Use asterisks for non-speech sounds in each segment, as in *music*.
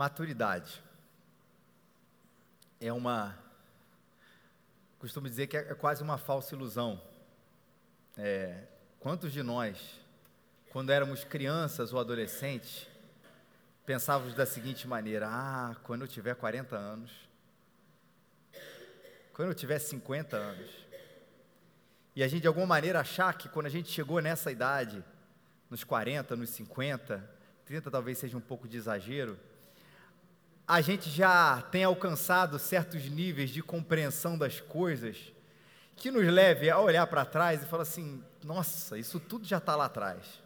Maturidade é uma. Costumo dizer que é quase uma falsa ilusão. É, quantos de nós, quando éramos crianças ou adolescentes, pensávamos da seguinte maneira: ah, quando eu tiver 40 anos, quando eu tiver 50 anos, e a gente de alguma maneira achar que quando a gente chegou nessa idade, nos 40, nos 50, 30 talvez seja um pouco de exagero, a gente já tem alcançado certos níveis de compreensão das coisas que nos leve a olhar para trás e falar assim: nossa, isso tudo já está lá atrás.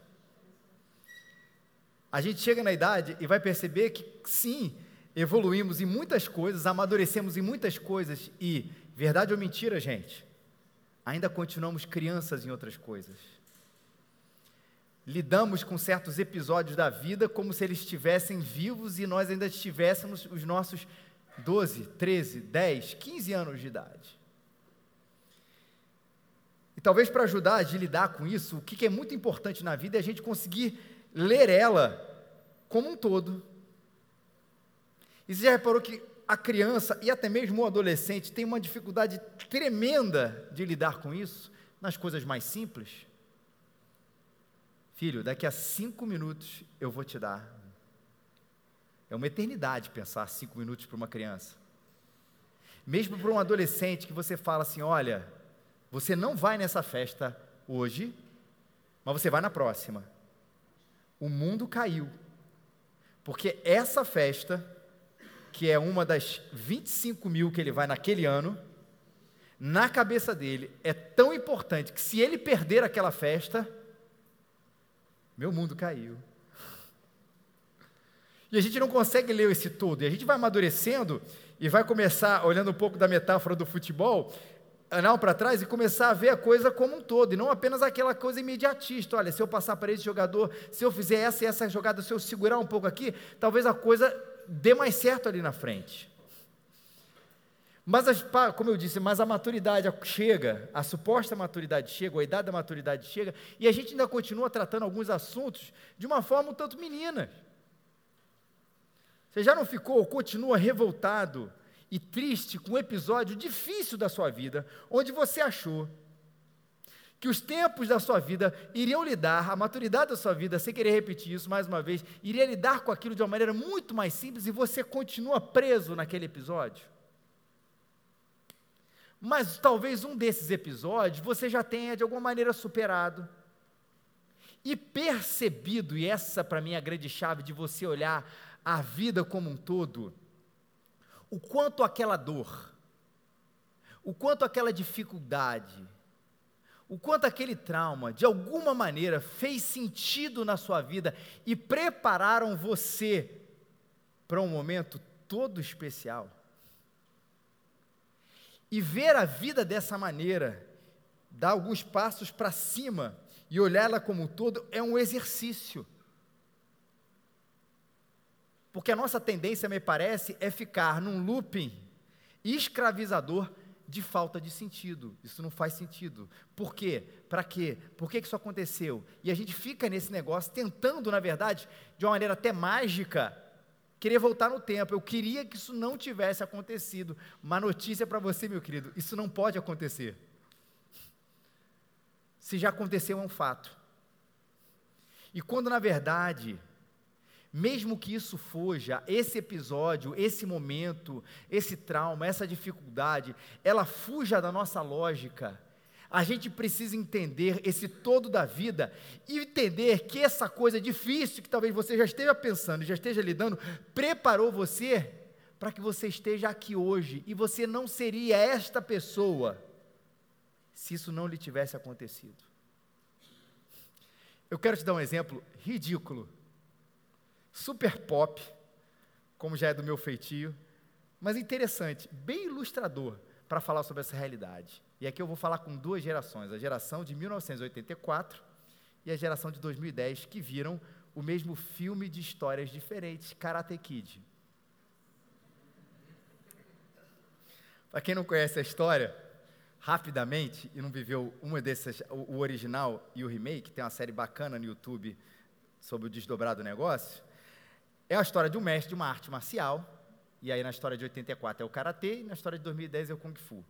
A gente chega na idade e vai perceber que sim, evoluímos em muitas coisas, amadurecemos em muitas coisas e, verdade ou mentira, gente, ainda continuamos crianças em outras coisas lidamos com certos episódios da vida como se eles estivessem vivos e nós ainda estivéssemos os nossos 12, 13, 10, 15 anos de idade. E talvez para ajudar a lidar com isso, o que é muito importante na vida é a gente conseguir ler ela como um todo. E você já reparou que a criança e até mesmo o adolescente tem uma dificuldade tremenda de lidar com isso nas coisas mais simples? Filho, daqui a cinco minutos eu vou te dar. É uma eternidade pensar cinco minutos para uma criança. Mesmo para um adolescente que você fala assim: olha, você não vai nessa festa hoje, mas você vai na próxima. O mundo caiu. Porque essa festa, que é uma das 25 mil que ele vai naquele ano, na cabeça dele é tão importante que se ele perder aquela festa, meu mundo caiu. E a gente não consegue ler esse todo. E a gente vai amadurecendo e vai começar, olhando um pouco da metáfora do futebol, não para trás e começar a ver a coisa como um todo, e não apenas aquela coisa imediatista. Olha, se eu passar para esse jogador, se eu fizer essa e essa jogada, se eu segurar um pouco aqui, talvez a coisa dê mais certo ali na frente. Mas, como eu disse, mas a maturidade chega, a suposta maturidade chega, a idade da maturidade chega, e a gente ainda continua tratando alguns assuntos de uma forma um tanto menina. Você já não ficou ou continua revoltado e triste com um episódio difícil da sua vida, onde você achou que os tempos da sua vida iriam lidar, a maturidade da sua vida, sem querer repetir isso mais uma vez, iria lidar com aquilo de uma maneira muito mais simples e você continua preso naquele episódio? Mas talvez um desses episódios você já tenha de alguma maneira superado e percebido, e essa para mim é a grande chave de você olhar a vida como um todo, o quanto aquela dor, o quanto aquela dificuldade, o quanto aquele trauma, de alguma maneira, fez sentido na sua vida e prepararam você para um momento todo especial. E ver a vida dessa maneira, dar alguns passos para cima e olhar ela como um todo, é um exercício. Porque a nossa tendência, me parece, é ficar num looping escravizador de falta de sentido. Isso não faz sentido. Por quê? Para quê? Por que isso aconteceu? E a gente fica nesse negócio tentando, na verdade, de uma maneira até mágica, querer voltar no tempo. Eu queria que isso não tivesse acontecido. Uma notícia para você, meu querido: isso não pode acontecer. Se já aconteceu, é um fato. E quando na verdade, mesmo que isso fuja, esse episódio, esse momento, esse trauma, essa dificuldade, ela fuja da nossa lógica, a gente precisa entender esse todo da vida e entender que essa coisa difícil que talvez você já esteja pensando, já esteja lidando, preparou você para que você esteja aqui hoje e você não seria esta pessoa se isso não lhe tivesse acontecido. Eu quero te dar um exemplo ridículo, super pop, como já é do meu feitio, mas interessante, bem ilustrador para falar sobre essa realidade. E aqui eu vou falar com duas gerações, a geração de 1984 e a geração de 2010, que viram o mesmo filme de histórias diferentes, Karate Kid. Para quem não conhece a história, rapidamente, e não viveu uma dessas, o, original e o remake, tem uma série bacana no YouTube sobre o desdobrado negócio, É a história de um mestre de uma arte marcial, e aí na história de 84 é o karatê, e na história de 2010 é o kung fu.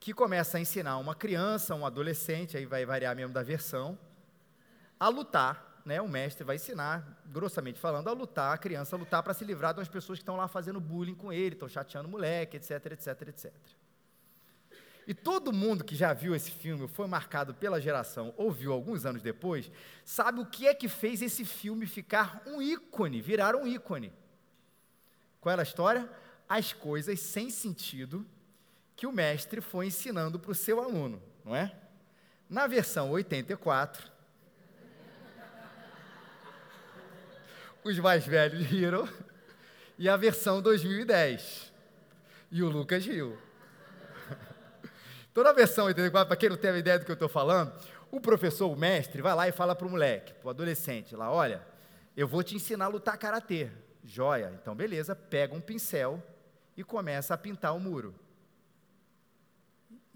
Que começa a ensinar uma criança, um adolescente, aí vai variar mesmo da versão, a lutar, né? O mestre vai ensinar, grossamente falando, a lutar, a criança a lutar para se livrar de umas pessoas que estão lá fazendo bullying com ele, estão chateando o moleque, etc, etc, etc. E todo mundo que já viu esse filme, foi marcado pela geração, ou viu alguns anos depois, sabe o que é que fez esse filme ficar um ícone, virar um ícone. Qual era a história? As coisas sem sentido que o mestre foi ensinando para o seu aluno, não é? Na versão 84, os mais velhos riram, e a versão 2010, e o Lucas riu. Toda a versão 84, para quem não tem a ideia do que eu estou falando, o professor, o mestre, vai lá e fala para o moleque, para o adolescente, lá, olha, eu vou te ensinar a lutar karatê. Joia, então beleza, pega um pincel e começa a pintar o muro.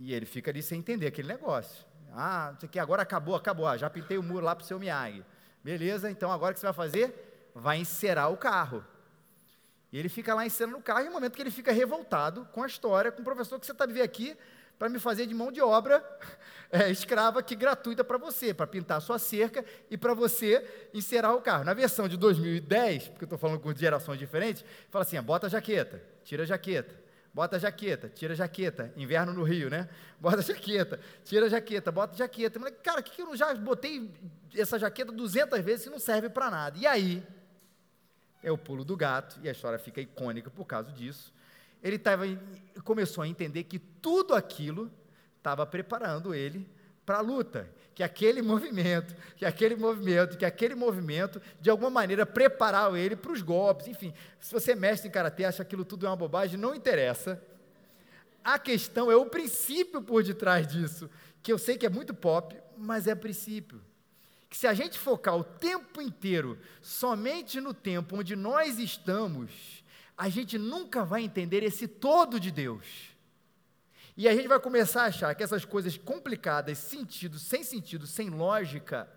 E ele fica ali sem entender aquele negócio. Ah, não sei o que, agora acabou, acabou, ah, já pintei o muro lá para o seu Miyagi. Beleza, então agora o que você vai fazer? Vai encerar o carro. E ele fica lá encerando o carro, e no momento que ele fica revoltado com a história, com o professor que você está vivendo aqui, para me fazer de mão de obra *laughs* é, escrava que gratuita para você, para pintar a sua cerca e para você encerar o carro. Na versão de 2010, porque eu estou falando com gerações diferentes, fala assim: bota a jaqueta, tira a jaqueta, bota a jaqueta, tira a jaqueta, inverno no Rio, né? Bota a jaqueta, tira a jaqueta, bota a jaqueta. Cara, que, que eu já botei essa jaqueta 200 vezes e não serve para nada? E aí, é o pulo do gato, e a história fica icônica por causa disso ele tava, começou a entender que tudo aquilo estava preparando ele para a luta, que aquele *laughs* movimento, que aquele movimento, que aquele movimento, de alguma maneira, preparava ele para os golpes, enfim. Se você é mestre em karatê, acha aquilo tudo é uma bobagem, não interessa. A questão é o princípio por detrás disso, que eu sei que é muito pop, mas é princípio. Que se a gente focar o tempo inteiro somente no tempo onde nós estamos, a gente nunca vai entender esse todo de Deus. E a gente vai começar a achar que essas coisas complicadas, sentido, sem sentido, sem lógica,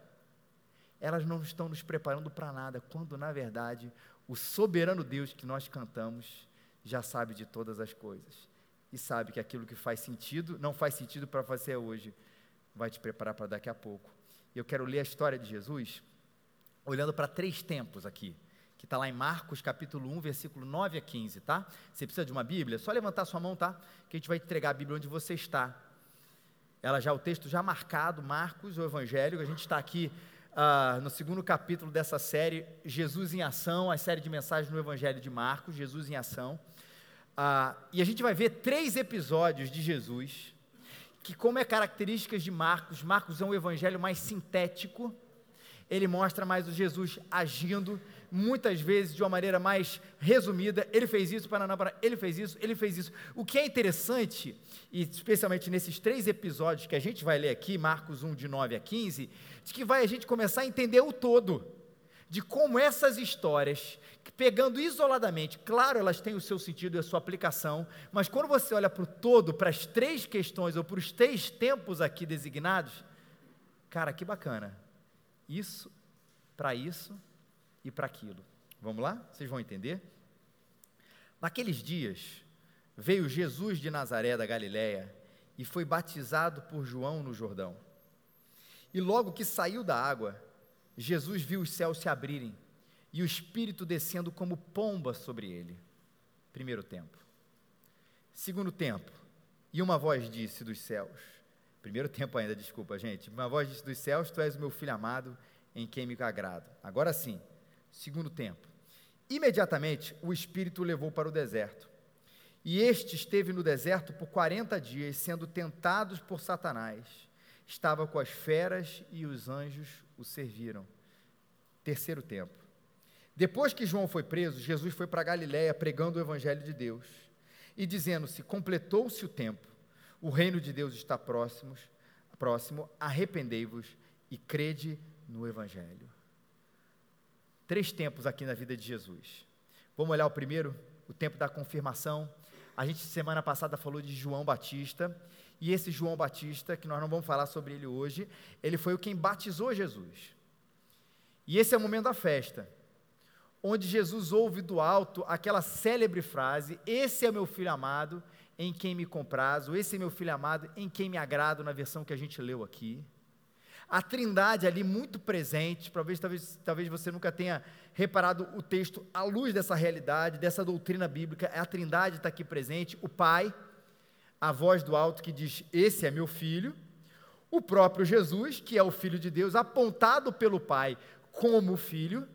elas não estão nos preparando para nada, quando na verdade o soberano Deus que nós cantamos já sabe de todas as coisas e sabe que aquilo que faz sentido, não faz sentido para você hoje, vai te preparar para daqui a pouco. Eu quero ler a história de Jesus olhando para três tempos aqui que está lá em Marcos capítulo 1, versículo 9 a 15, tá? Você precisa de uma Bíblia? Só levantar sua mão, tá? Que a gente vai entregar a Bíblia onde você está. Ela já, o texto já marcado, Marcos, o Evangelho, a gente está aqui uh, no segundo capítulo dessa série, Jesus em Ação, a série de mensagens no Evangelho de Marcos, Jesus em Ação. Uh, e a gente vai ver três episódios de Jesus, que como é características de Marcos, Marcos é um evangelho mais sintético, ele mostra mais o Jesus agindo, muitas vezes de uma maneira mais resumida. Ele fez isso, Paraná, ele fez isso, ele fez isso. O que é interessante, e especialmente nesses três episódios que a gente vai ler aqui, Marcos 1, de 9 a 15, de que vai a gente começar a entender o todo, de como essas histórias, pegando isoladamente, claro, elas têm o seu sentido e a sua aplicação, mas quando você olha para o todo, para as três questões, ou para os três tempos aqui designados, cara, que bacana. Isso, para isso e para aquilo. Vamos lá? Vocês vão entender? Naqueles dias, veio Jesus de Nazaré da Galiléia e foi batizado por João no Jordão. E logo que saiu da água, Jesus viu os céus se abrirem e o Espírito descendo como pomba sobre ele. Primeiro tempo. Segundo tempo, e uma voz disse dos céus. Primeiro tempo ainda, desculpa, gente. Uma voz disse dos céus: Tu és o meu filho amado, em quem me agrado. Agora sim, Segundo tempo. Imediatamente o Espírito o levou para o deserto. E este esteve no deserto por 40 dias, sendo tentados por Satanás. Estava com as feras e os anjos o serviram. Terceiro tempo. Depois que João foi preso, Jesus foi para Galiléia pregando o evangelho de Deus e dizendo-se: completou-se o tempo, o reino de Deus está próximo, próximo, arrependei-vos e crede no evangelho. Três tempos aqui na vida de Jesus. Vamos olhar o primeiro, o tempo da confirmação. A gente semana passada falou de João Batista, e esse João Batista, que nós não vamos falar sobre ele hoje, ele foi o quem batizou Jesus. E esse é o momento da festa, onde Jesus ouve do alto aquela célebre frase: Esse é meu filho amado, em quem me comprazo, esse é meu filho amado, em quem me agrado, na versão que a gente leu aqui. A trindade ali muito presente, talvez, talvez, talvez você nunca tenha reparado o texto à luz dessa realidade, dessa doutrina bíblica, a trindade está aqui presente, o Pai, a voz do alto que diz: Esse é meu filho, o próprio Jesus, que é o Filho de Deus, apontado pelo Pai como filho,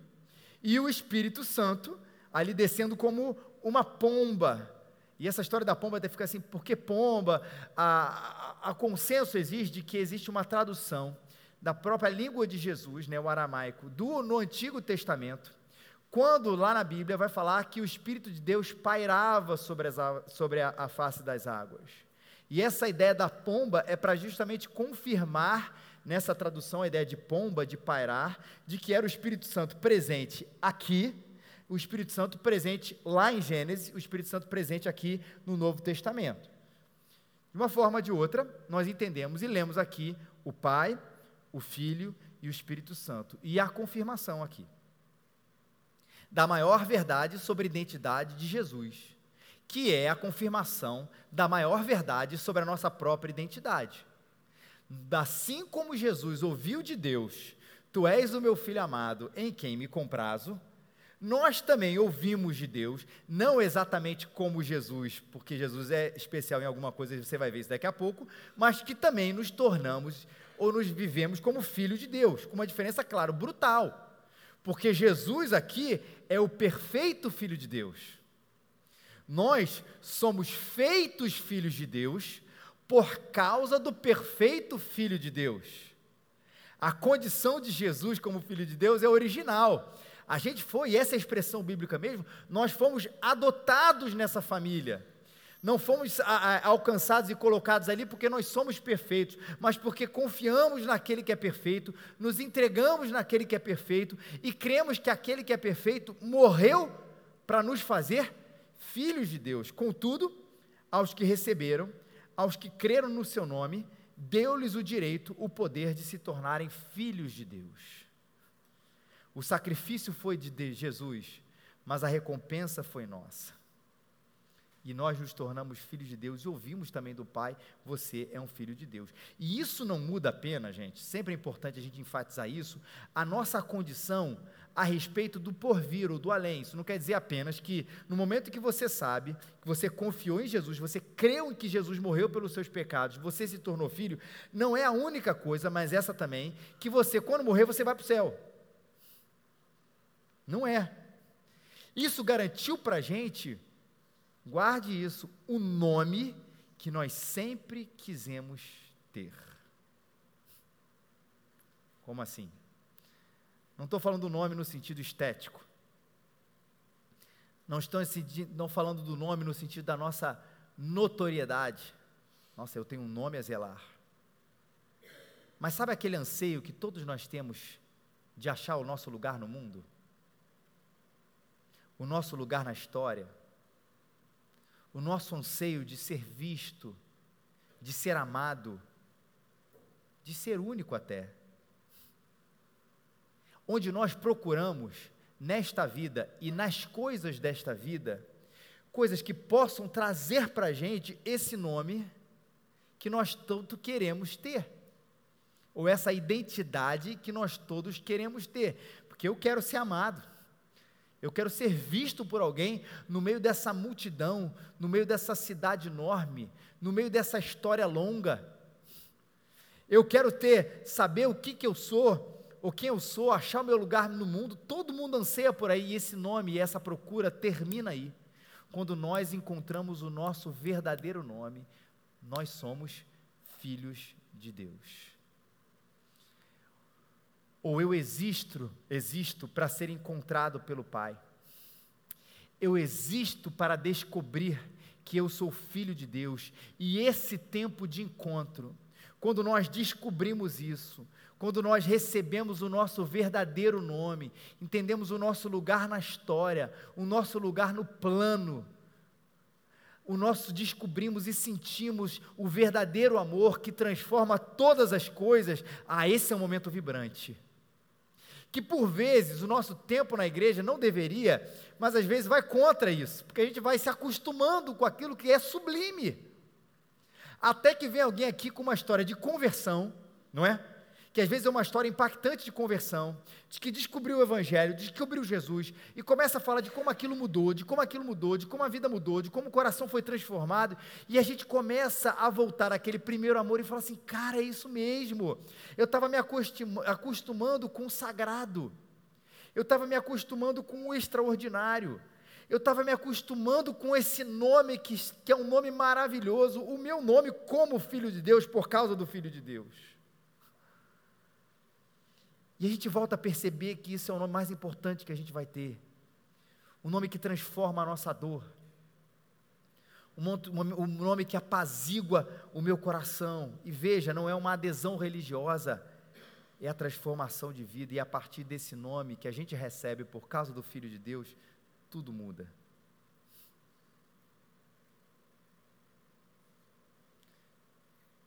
e o Espírito Santo, ali descendo como uma pomba. E essa história da pomba até fica assim, por que pomba? A, a, a consenso exige que existe uma tradução da própria língua de Jesus, né, o aramaico, do, no Antigo Testamento, quando lá na Bíblia vai falar que o Espírito de Deus pairava sobre, as, sobre a, a face das águas. E essa ideia da pomba é para justamente confirmar nessa tradução a ideia de pomba, de pairar, de que era o Espírito Santo presente aqui, o Espírito Santo presente lá em Gênesis, o Espírito Santo presente aqui no Novo Testamento. De uma forma ou de outra, nós entendemos e lemos aqui o Pai, o Filho e o Espírito Santo. E a confirmação aqui da maior verdade sobre a identidade de Jesus, que é a confirmação da maior verdade sobre a nossa própria identidade. Assim como Jesus ouviu de Deus, Tu és o meu filho amado, em quem me comprazo, nós também ouvimos de Deus, não exatamente como Jesus, porque Jesus é especial em alguma coisa, você vai ver isso daqui a pouco, mas que também nos tornamos ou nos vivemos como filhos de Deus, com uma diferença, claro, brutal. Porque Jesus aqui é o perfeito filho de Deus. Nós somos feitos filhos de Deus por causa do perfeito filho de Deus. A condição de Jesus como filho de Deus é original. A gente foi, essa é a expressão bíblica mesmo, nós fomos adotados nessa família. Não fomos a, a, alcançados e colocados ali porque nós somos perfeitos, mas porque confiamos naquele que é perfeito, nos entregamos naquele que é perfeito e cremos que aquele que é perfeito morreu para nos fazer filhos de Deus. Contudo, aos que receberam, aos que creram no seu nome, deu-lhes o direito, o poder de se tornarem filhos de Deus. O sacrifício foi de Jesus, mas a recompensa foi nossa e nós nos tornamos filhos de Deus e ouvimos também do Pai, você é um filho de Deus. E isso não muda apenas, gente, sempre é importante a gente enfatizar isso, a nossa condição a respeito do porvir ou do além. Isso não quer dizer apenas que no momento que você sabe, que você confiou em Jesus, você creu em que Jesus morreu pelos seus pecados, você se tornou filho, não é a única coisa, mas essa também, que você, quando morrer, você vai para o céu. Não é. Isso garantiu para a gente Guarde isso, o nome que nós sempre quisemos ter. Como assim? Não estou falando do nome no sentido estético. Não estou não falando do nome no sentido da nossa notoriedade. Nossa, eu tenho um nome a zelar. Mas sabe aquele anseio que todos nós temos de achar o nosso lugar no mundo? O nosso lugar na história? o nosso anseio de ser visto, de ser amado, de ser único até. Onde nós procuramos nesta vida e nas coisas desta vida, coisas que possam trazer para a gente esse nome que nós tanto queremos ter, ou essa identidade que nós todos queremos ter, porque eu quero ser amado. Eu quero ser visto por alguém no meio dessa multidão, no meio dessa cidade enorme, no meio dessa história longa. Eu quero ter, saber o que, que eu sou, ou quem eu sou, achar o meu lugar no mundo. Todo mundo anseia por aí, e esse nome e essa procura termina aí. Quando nós encontramos o nosso verdadeiro nome, nós somos filhos de Deus. Ou eu existo, existo para ser encontrado pelo Pai. Eu existo para descobrir que eu sou filho de Deus. E esse tempo de encontro, quando nós descobrimos isso, quando nós recebemos o nosso verdadeiro nome, entendemos o nosso lugar na história, o nosso lugar no plano, o nosso descobrimos e sentimos o verdadeiro amor que transforma todas as coisas, ah, esse é um momento vibrante que por vezes o nosso tempo na igreja não deveria, mas às vezes vai contra isso, porque a gente vai se acostumando com aquilo que é sublime. Até que vem alguém aqui com uma história de conversão, não é? Que às vezes é uma história impactante de conversão, de que descobriu o Evangelho, descobriu Jesus, e começa a falar de como aquilo mudou, de como aquilo mudou, de como a vida mudou, de como o coração foi transformado, e a gente começa a voltar àquele primeiro amor e fala assim: cara, é isso mesmo, eu estava me acostumando com o sagrado, eu estava me acostumando com o extraordinário, eu estava me acostumando com esse nome que, que é um nome maravilhoso, o meu nome como filho de Deus, por causa do Filho de Deus. E a gente volta a perceber que isso é o nome mais importante que a gente vai ter. O nome que transforma a nossa dor. O nome que apazigua o meu coração. E veja, não é uma adesão religiosa, é a transformação de vida. E a partir desse nome que a gente recebe por causa do Filho de Deus, tudo muda.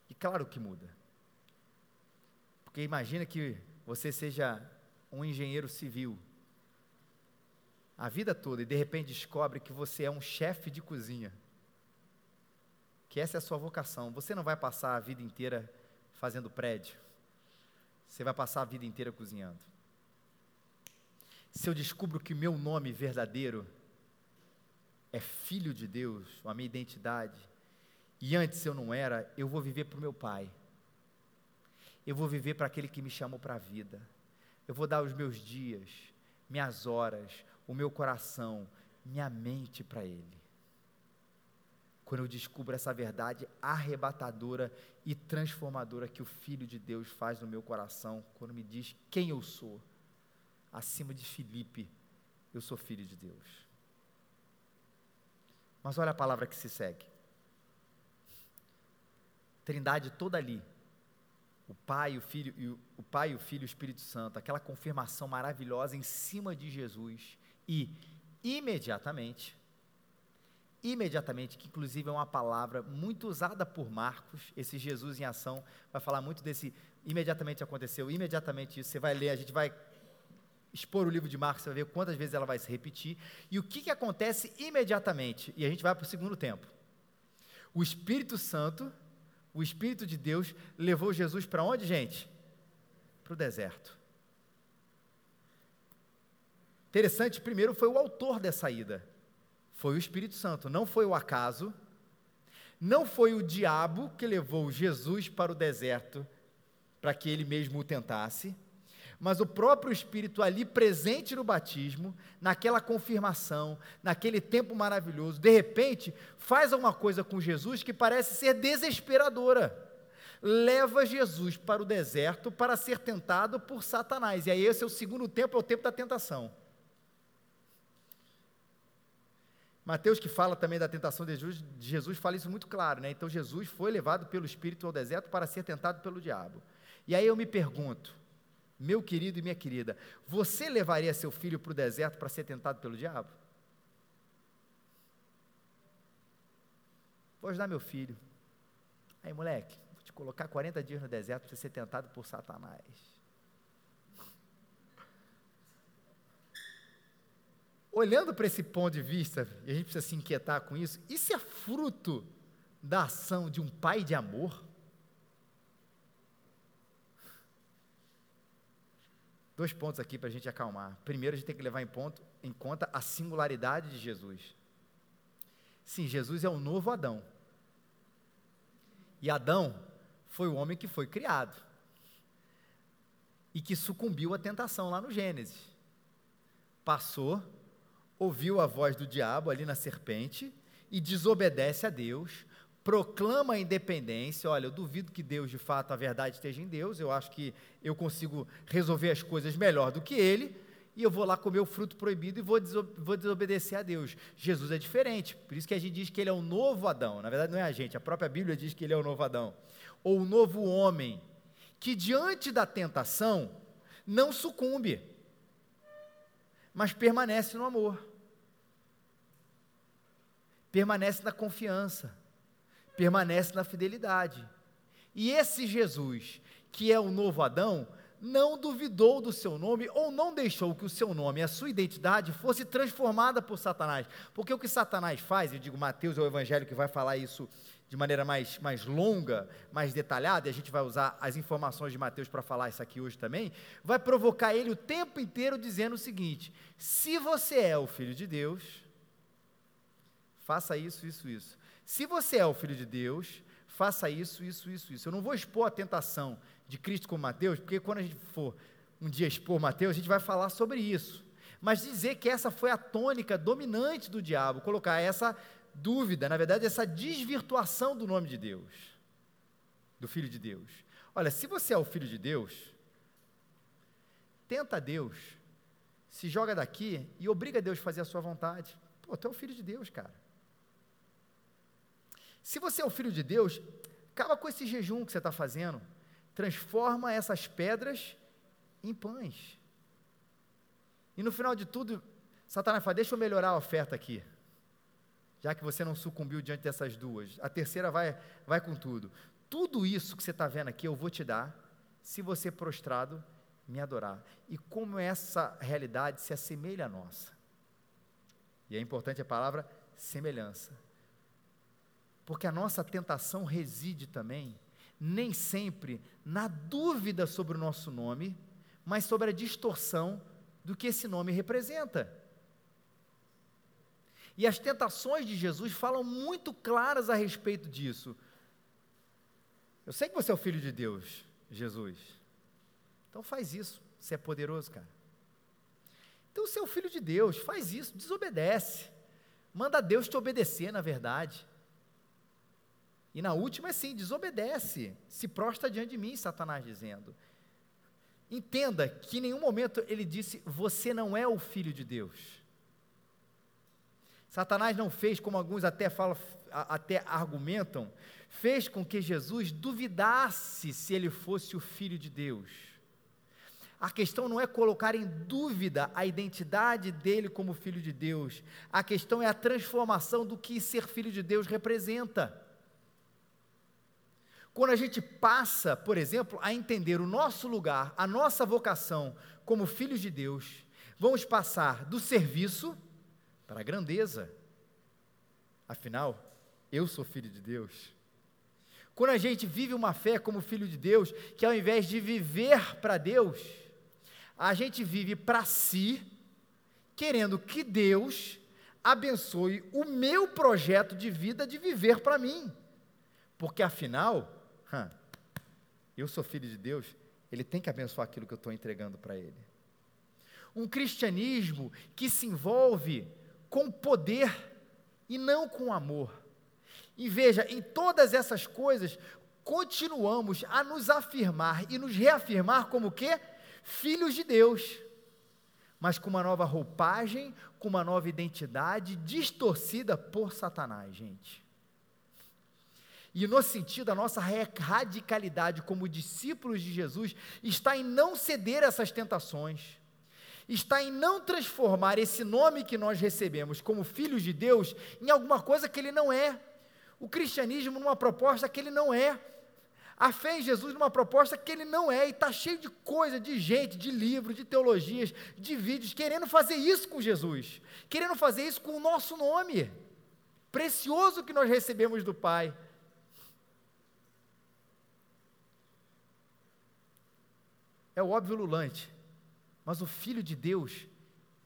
E claro que muda. Porque imagina que você seja um engenheiro civil a vida toda e de repente descobre que você é um chefe de cozinha. Que essa é a sua vocação. Você não vai passar a vida inteira fazendo prédio. Você vai passar a vida inteira cozinhando se eu descubro que o meu nome verdadeiro é filho de Deus, a minha identidade, e antes eu não era, eu vou viver para o meu Pai. Eu vou viver para aquele que me chamou para a vida. Eu vou dar os meus dias, minhas horas, o meu coração, minha mente para Ele. Quando eu descubro essa verdade arrebatadora e transformadora que o Filho de Deus faz no meu coração, quando me diz quem eu sou acima de Filipe, eu sou filho de Deus. Mas olha a palavra que se segue. Trindade toda ali. O Pai, o Filho e o, Pai, o Filho o Espírito Santo, aquela confirmação maravilhosa em cima de Jesus. E imediatamente imediatamente, que inclusive é uma palavra muito usada por Marcos, esse Jesus em ação, vai falar muito desse imediatamente aconteceu, imediatamente isso, você vai ler, a gente vai expor o livro de Marcos, você vai ver quantas vezes ela vai se repetir, e o que, que acontece imediatamente, e a gente vai para o segundo tempo. O Espírito Santo, o Espírito de Deus, levou Jesus para onde, gente? Para o deserto. Interessante, primeiro foi o autor dessa ida, foi o Espírito Santo, não foi o acaso, não foi o diabo que levou Jesus para o deserto para que ele mesmo o tentasse, mas o próprio Espírito ali presente no batismo, naquela confirmação, naquele tempo maravilhoso, de repente faz alguma coisa com Jesus que parece ser desesperadora. Leva Jesus para o deserto para ser tentado por Satanás. E aí, esse é o segundo tempo, é o tempo da tentação. Mateus, que fala também da tentação de Jesus, de Jesus, fala isso muito claro, né? Então, Jesus foi levado pelo Espírito ao deserto para ser tentado pelo diabo. E aí eu me pergunto, meu querido e minha querida, você levaria seu filho para o deserto para ser tentado pelo diabo? Vou ajudar meu filho. Aí, moleque, vou te colocar 40 dias no deserto para ser tentado por Satanás. Olhando para esse ponto de vista, e a gente precisa se inquietar com isso, isso é fruto da ação de um pai de amor? Dois pontos aqui para a gente acalmar. Primeiro, a gente tem que levar em, ponto, em conta a singularidade de Jesus. Sim, Jesus é o novo Adão. E Adão foi o homem que foi criado e que sucumbiu à tentação lá no Gênesis. Passou, ouviu a voz do diabo ali na serpente e desobedece a Deus, proclama a independência. Olha, eu duvido que Deus, de fato, a verdade esteja em Deus. Eu acho que eu consigo resolver as coisas melhor do que ele. E eu vou lá comer o fruto proibido e vou, vou desobedecer a Deus. Jesus é diferente, por isso que a gente diz que ele é o novo Adão. Na verdade, não é a gente, a própria Bíblia diz que ele é o novo Adão. Ou o novo homem, que diante da tentação não sucumbe, mas permanece no amor, permanece na confiança permanece na fidelidade. E esse Jesus, que é o novo Adão, não duvidou do seu nome ou não deixou que o seu nome e a sua identidade fosse transformada por Satanás. Porque o que Satanás faz, eu digo, Mateus é o evangelho que vai falar isso de maneira mais, mais longa, mais detalhada, e a gente vai usar as informações de Mateus para falar isso aqui hoje também, vai provocar ele o tempo inteiro dizendo o seguinte: se você é o filho de Deus, faça isso, isso, isso. Se você é o filho de Deus, faça isso, isso, isso, isso. Eu não vou expor a tentação de Cristo com Mateus, porque quando a gente for um dia expor Mateus, a gente vai falar sobre isso. Mas dizer que essa foi a tônica dominante do diabo, colocar essa dúvida, na verdade, essa desvirtuação do nome de Deus, do Filho de Deus. Olha, se você é o Filho de Deus, tenta Deus, se joga daqui e obriga Deus a fazer a sua vontade. Pô, tu é o Filho de Deus, cara. Se você é o Filho de Deus, acaba com esse jejum que você está fazendo transforma essas pedras em pães. E no final de tudo, Satanás fala: deixa eu melhorar a oferta aqui. Já que você não sucumbiu diante dessas duas. A terceira vai, vai com tudo. Tudo isso que você está vendo aqui eu vou te dar, se você prostrado me adorar. E como essa realidade se assemelha à nossa. E é importante a palavra semelhança. Porque a nossa tentação reside também nem sempre na dúvida sobre o nosso nome, mas sobre a distorção do que esse nome representa. E as tentações de Jesus falam muito claras a respeito disso. Eu sei que você é o filho de Deus, Jesus. Então faz isso, você é poderoso, cara. Então você é o filho de Deus, faz isso, desobedece. Manda Deus te obedecer, na verdade. E na última é assim: desobedece, se prostra diante de mim, Satanás dizendo. Entenda que em nenhum momento ele disse: Você não é o filho de Deus. Satanás não fez, como alguns até falam, até argumentam, fez com que Jesus duvidasse se ele fosse o filho de Deus. A questão não é colocar em dúvida a identidade dele como filho de Deus. A questão é a transformação do que ser filho de Deus representa. Quando a gente passa, por exemplo, a entender o nosso lugar, a nossa vocação como filhos de Deus, vamos passar do serviço para a grandeza. Afinal, eu sou filho de Deus. Quando a gente vive uma fé como filho de Deus, que ao invés de viver para Deus, a gente vive para si, querendo que Deus abençoe o meu projeto de vida de viver para mim. Porque afinal, eu sou filho de Deus, ele tem que abençoar aquilo que eu estou entregando para ele. Um cristianismo que se envolve com poder e não com amor. E veja, em todas essas coisas, continuamos a nos afirmar e nos reafirmar como que? Filhos de Deus. Mas com uma nova roupagem, com uma nova identidade distorcida por Satanás, gente. E no sentido, a nossa radicalidade como discípulos de Jesus está em não ceder a essas tentações, está em não transformar esse nome que nós recebemos como filhos de Deus em alguma coisa que ele não é. O cristianismo numa proposta que ele não é. A fé em Jesus numa proposta que ele não é, e está cheio de coisa, de gente, de livros, de teologias, de vídeos, querendo fazer isso com Jesus, querendo fazer isso com o nosso nome, precioso que nós recebemos do Pai. É o óbvio lulante, mas o filho de Deus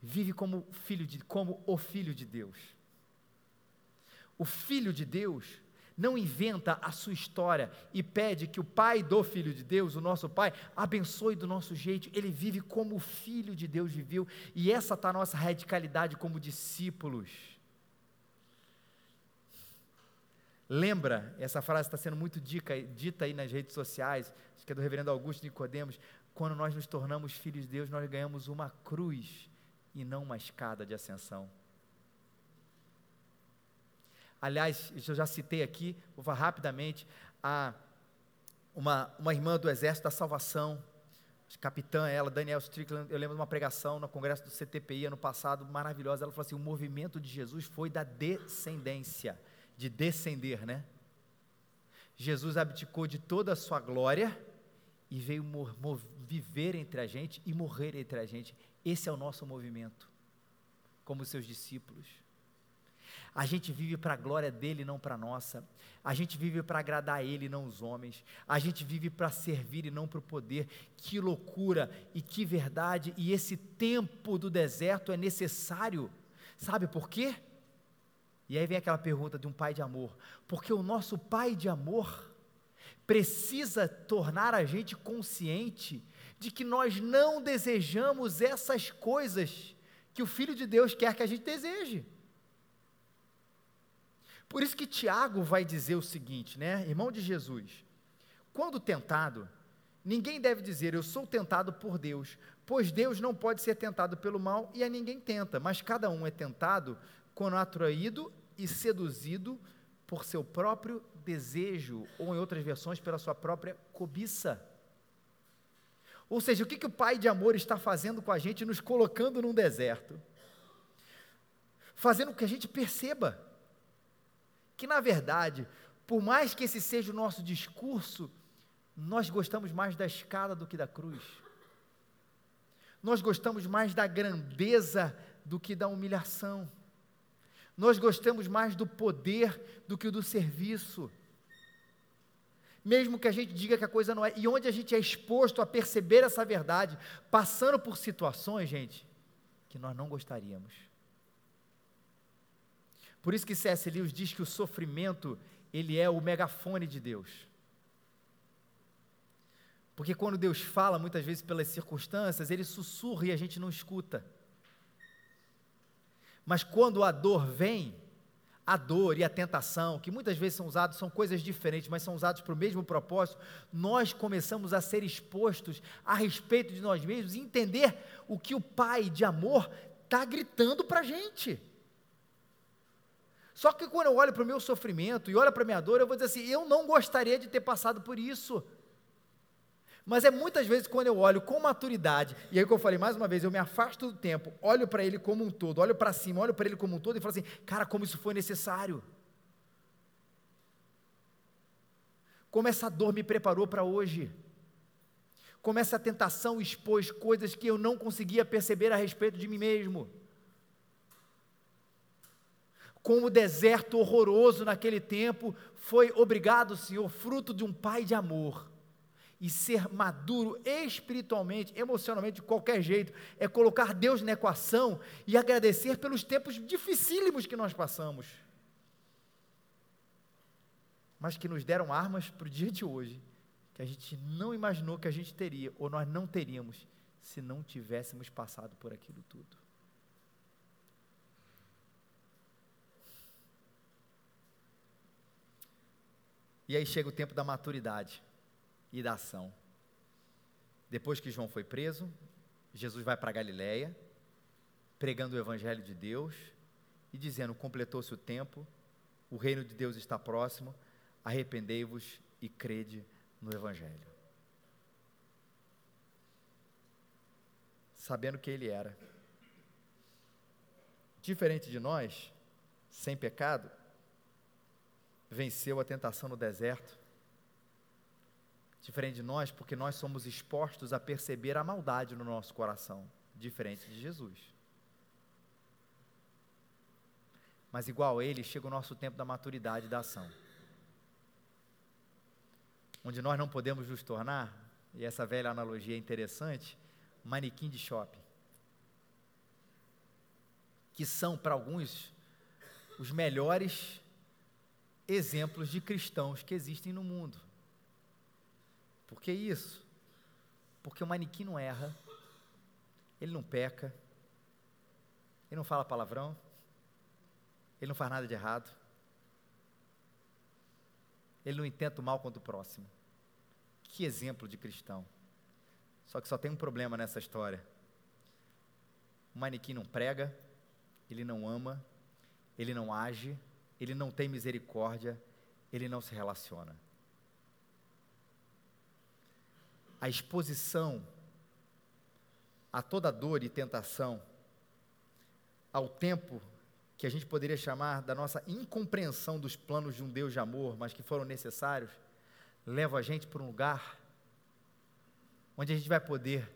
vive como filho de como o filho de Deus. O filho de Deus não inventa a sua história e pede que o pai do filho de Deus, o nosso pai, abençoe do nosso jeito. Ele vive como o filho de Deus viveu, e essa está a nossa radicalidade como discípulos. Lembra, essa frase está sendo muito dica, dita aí nas redes sociais, acho que é do reverendo Augusto Nicodemos, quando nós nos tornamos filhos de Deus, nós ganhamos uma cruz e não uma escada de ascensão. Aliás, eu já citei aqui, vou falar rapidamente, a, uma, uma irmã do Exército da Salvação, capitã ela, Daniel Strickland, eu lembro de uma pregação no congresso do CTPI ano passado, maravilhosa, ela falou assim, o movimento de Jesus foi da descendência, de descender, né? Jesus abdicou de toda a sua glória, e veio viver entre a gente e morrer entre a gente. Esse é o nosso movimento, como seus discípulos. A gente vive para a glória dele, não para a nossa. A gente vive para agradar ele, não os homens. A gente vive para servir e não para o poder. Que loucura e que verdade! E esse tempo do deserto é necessário. Sabe por quê? E aí vem aquela pergunta de um pai de amor. Porque o nosso pai de amor precisa tornar a gente consciente de que nós não desejamos essas coisas que o Filho de Deus quer que a gente deseje. Por isso que Tiago vai dizer o seguinte, né, irmão de Jesus: quando tentado, ninguém deve dizer eu sou tentado por Deus, pois Deus não pode ser tentado pelo mal e a ninguém tenta, mas cada um é tentado quando atraído e seduzido por seu próprio desejo, ou em outras versões, pela sua própria cobiça. Ou seja, o que, que o Pai de amor está fazendo com a gente, nos colocando num deserto? Fazendo com que a gente perceba que, na verdade, por mais que esse seja o nosso discurso, nós gostamos mais da escada do que da cruz. Nós gostamos mais da grandeza do que da humilhação. Nós gostamos mais do poder do que do serviço. Mesmo que a gente diga que a coisa não é, e onde a gente é exposto a perceber essa verdade, passando por situações, gente, que nós não gostaríamos. Por isso que C.S. Lewis diz que o sofrimento, ele é o megafone de Deus. Porque quando Deus fala, muitas vezes pelas circunstâncias, ele sussurra e a gente não escuta. Mas quando a dor vem, a dor e a tentação, que muitas vezes são usados, são coisas diferentes, mas são usados para o mesmo propósito, nós começamos a ser expostos a respeito de nós mesmos e entender o que o Pai de amor está gritando para a gente. Só que quando eu olho para o meu sofrimento e olho para a minha dor, eu vou dizer assim: eu não gostaria de ter passado por isso. Mas é muitas vezes quando eu olho com maturidade, e aí que eu falei mais uma vez, eu me afasto do tempo, olho para ele como um todo, olho para cima, olho para ele como um todo e falo assim: cara, como isso foi necessário. Como essa dor me preparou para hoje. Como essa tentação expôs coisas que eu não conseguia perceber a respeito de mim mesmo como o deserto horroroso naquele tempo foi obrigado, Senhor, fruto de um pai de amor. E ser maduro espiritualmente, emocionalmente, de qualquer jeito, é colocar Deus na equação e agradecer pelos tempos dificílimos que nós passamos. Mas que nos deram armas para o dia de hoje, que a gente não imaginou que a gente teria, ou nós não teríamos, se não tivéssemos passado por aquilo tudo. E aí chega o tempo da maturidade e da ação. Depois que João foi preso, Jesus vai para Galiléia, pregando o evangelho de Deus e dizendo: completou-se o tempo, o reino de Deus está próximo, arrependei-vos e crede no evangelho. Sabendo que ele era diferente de nós, sem pecado, venceu a tentação no deserto. Diferente de nós, porque nós somos expostos a perceber a maldade no nosso coração, diferente de Jesus. Mas igual a ele, chega o nosso tempo da maturidade da ação. Onde nós não podemos nos tornar, e essa velha analogia é interessante, manequim de shopping. Que são, para alguns, os melhores exemplos de cristãos que existem no mundo. Por que isso? Porque o manequim não erra, ele não peca, ele não fala palavrão, ele não faz nada de errado, ele não intenta o mal contra o próximo. Que exemplo de cristão. Só que só tem um problema nessa história. O manequim não prega, ele não ama, ele não age, ele não tem misericórdia, ele não se relaciona. A exposição a toda dor e tentação, ao tempo que a gente poderia chamar da nossa incompreensão dos planos de um Deus de amor, mas que foram necessários, leva a gente para um lugar onde a gente vai poder,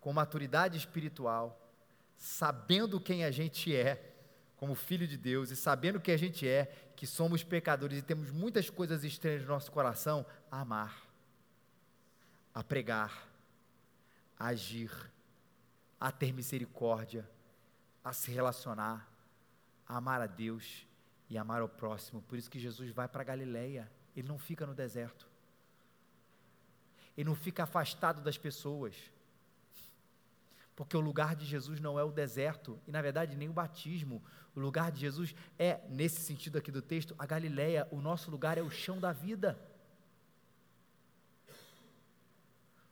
com maturidade espiritual, sabendo quem a gente é, como filho de Deus, e sabendo quem a gente é, que somos pecadores e temos muitas coisas estranhas no nosso coração, amar, a pregar, a agir, a ter misericórdia, a se relacionar, a amar a Deus e amar ao próximo. Por isso que Jesus vai para Galileia, ele não fica no deserto. Ele não fica afastado das pessoas. Porque o lugar de Jesus não é o deserto, e na verdade nem o batismo. O lugar de Jesus é, nesse sentido aqui do texto, a Galileia. O nosso lugar é o chão da vida.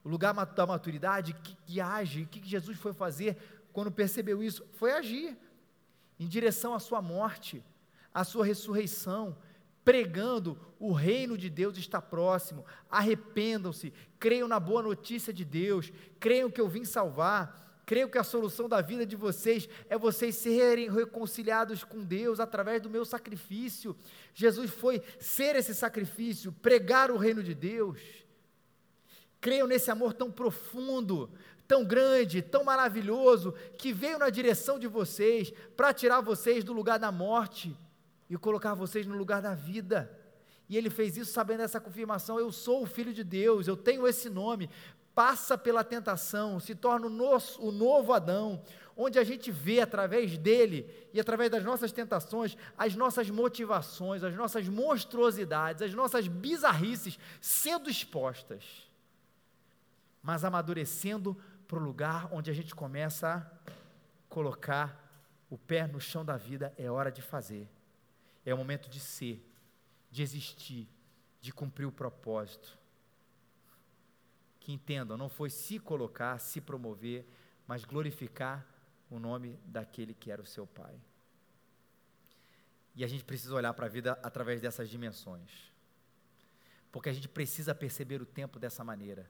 O lugar da maturidade que, que age, o que Jesus foi fazer quando percebeu isso? Foi agir em direção à sua morte, à sua ressurreição, pregando o reino de Deus está próximo. Arrependam-se, creiam na boa notícia de Deus, creiam que eu vim salvar. Creio que a solução da vida de vocês é vocês serem reconciliados com Deus através do meu sacrifício. Jesus foi ser esse sacrifício, pregar o reino de Deus. Creiam nesse amor tão profundo, tão grande, tão maravilhoso, que veio na direção de vocês para tirar vocês do lugar da morte e colocar vocês no lugar da vida. E ele fez isso sabendo essa confirmação: eu sou o filho de Deus, eu tenho esse nome. Passa pela tentação, se torna o novo Adão, onde a gente vê através dele e através das nossas tentações, as nossas motivações, as nossas monstruosidades, as nossas bizarrices sendo expostas, mas amadurecendo para o lugar onde a gente começa a colocar o pé no chão da vida, é hora de fazer. É o momento de ser, de existir, de cumprir o propósito. Que entendam, não foi se colocar, se promover, mas glorificar o nome daquele que era o seu Pai. E a gente precisa olhar para a vida através dessas dimensões. Porque a gente precisa perceber o tempo dessa maneira.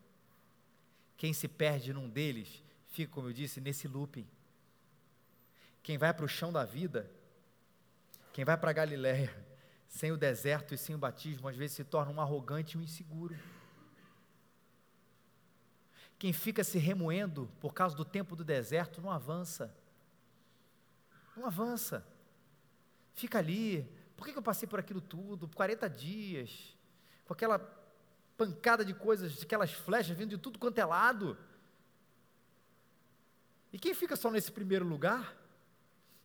Quem se perde num deles, fica, como eu disse, nesse looping. Quem vai para o chão da vida quem vai para a Galiléia *laughs* sem o deserto e sem o batismo, às vezes se torna um arrogante e um inseguro. Quem fica se remoendo por causa do tempo do deserto não avança. Não avança. Fica ali. Por que eu passei por aquilo tudo? 40 dias. Com aquela pancada de coisas, aquelas flechas vindo de tudo quanto é lado. E quem fica só nesse primeiro lugar,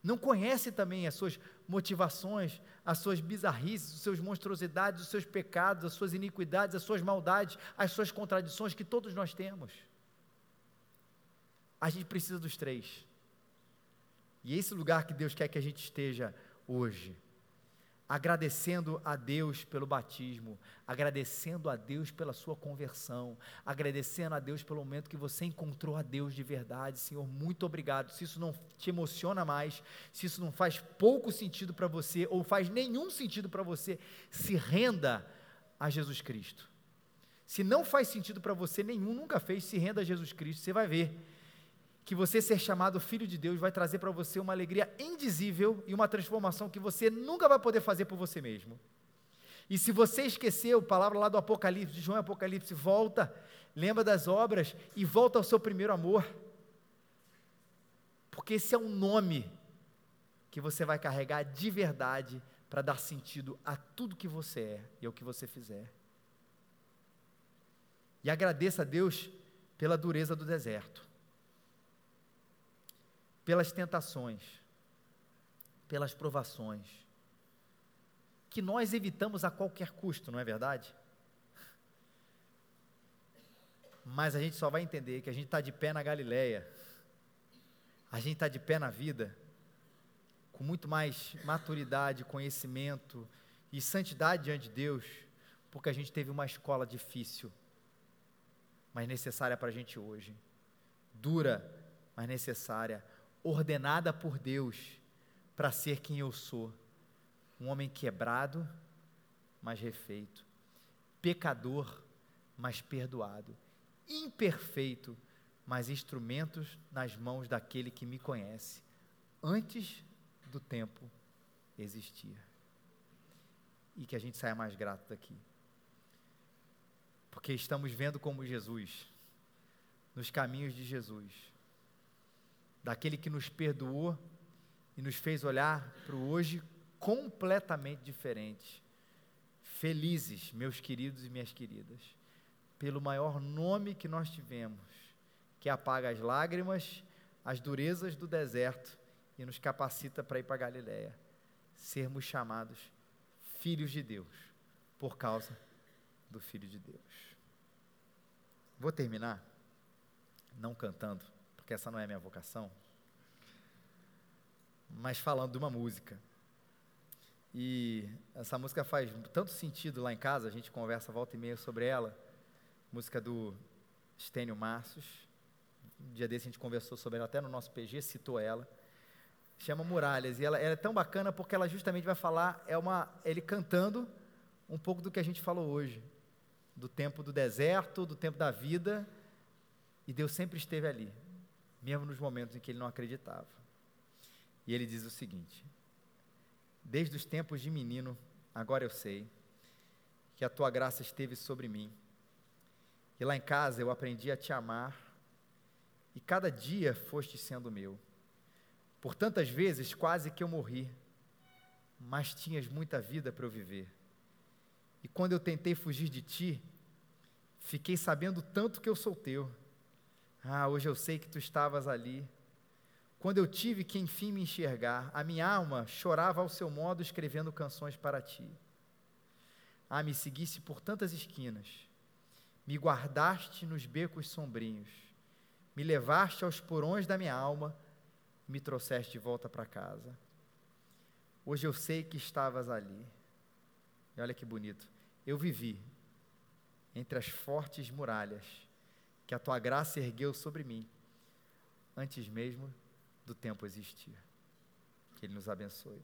não conhece também as suas motivações, as suas bizarrices, as suas monstruosidades, os seus pecados, as suas iniquidades, as suas maldades, as suas contradições que todos nós temos. A gente precisa dos três. E esse lugar que Deus quer que a gente esteja hoje agradecendo a Deus pelo batismo, agradecendo a Deus pela sua conversão, agradecendo a Deus pelo momento que você encontrou a Deus de verdade. Senhor, muito obrigado. Se isso não te emociona mais, se isso não faz pouco sentido para você ou faz nenhum sentido para você, se renda a Jesus Cristo. Se não faz sentido para você nenhum, nunca fez, se renda a Jesus Cristo. Você vai ver que você ser chamado filho de Deus vai trazer para você uma alegria indizível e uma transformação que você nunca vai poder fazer por você mesmo. E se você esqueceu, palavra lá do Apocalipse, de João Apocalipse, volta, lembra das obras e volta ao seu primeiro amor. Porque esse é um nome que você vai carregar de verdade para dar sentido a tudo que você é e ao que você fizer. E agradeça a Deus pela dureza do deserto pelas tentações, pelas provações, que nós evitamos a qualquer custo, não é verdade? Mas a gente só vai entender que a gente está de pé na Galileia, a gente está de pé na vida, com muito mais maturidade, conhecimento e santidade diante de Deus, porque a gente teve uma escola difícil, mas necessária para a gente hoje, dura, mas necessária ordenada por Deus para ser quem eu sou. Um homem quebrado, mas refeito. Pecador, mas perdoado. Imperfeito, mas instrumentos nas mãos daquele que me conhece. Antes do tempo existia. E que a gente saia mais grato daqui. Porque estamos vendo como Jesus nos caminhos de Jesus, daquele que nos perdoou e nos fez olhar para o hoje completamente diferente. Felizes, meus queridos e minhas queridas, pelo maior nome que nós tivemos, que apaga as lágrimas, as durezas do deserto e nos capacita para ir para Galiléia, sermos chamados filhos de Deus, por causa do Filho de Deus. Vou terminar não cantando, porque essa não é a minha vocação, mas falando de uma música. E essa música faz tanto sentido lá em casa, a gente conversa volta e meia sobre ela. Música do Estênio Marços. Um dia desse a gente conversou sobre ela, até no nosso PG citou ela. Chama Muralhas. E ela, ela é tão bacana porque ela justamente vai falar, é uma, ele cantando um pouco do que a gente falou hoje. Do tempo do deserto, do tempo da vida. E Deus sempre esteve ali, mesmo nos momentos em que ele não acreditava. E ele diz o seguinte: Desde os tempos de menino, agora eu sei que a tua graça esteve sobre mim. E lá em casa eu aprendi a te amar, e cada dia foste sendo meu. Por tantas vezes quase que eu morri, mas tinhas muita vida para eu viver. E quando eu tentei fugir de ti, fiquei sabendo tanto que eu sou teu. Ah, hoje eu sei que tu estavas ali quando eu tive que enfim me enxergar, a minha alma chorava ao seu modo escrevendo canções para ti. Ah, me seguisse por tantas esquinas, me guardaste nos becos sombrios, me levaste aos porões da minha alma, me trouxeste de volta para casa. Hoje eu sei que estavas ali. E olha que bonito. Eu vivi entre as fortes muralhas que a tua graça ergueu sobre mim, antes mesmo do tempo existir. Que Ele nos abençoe.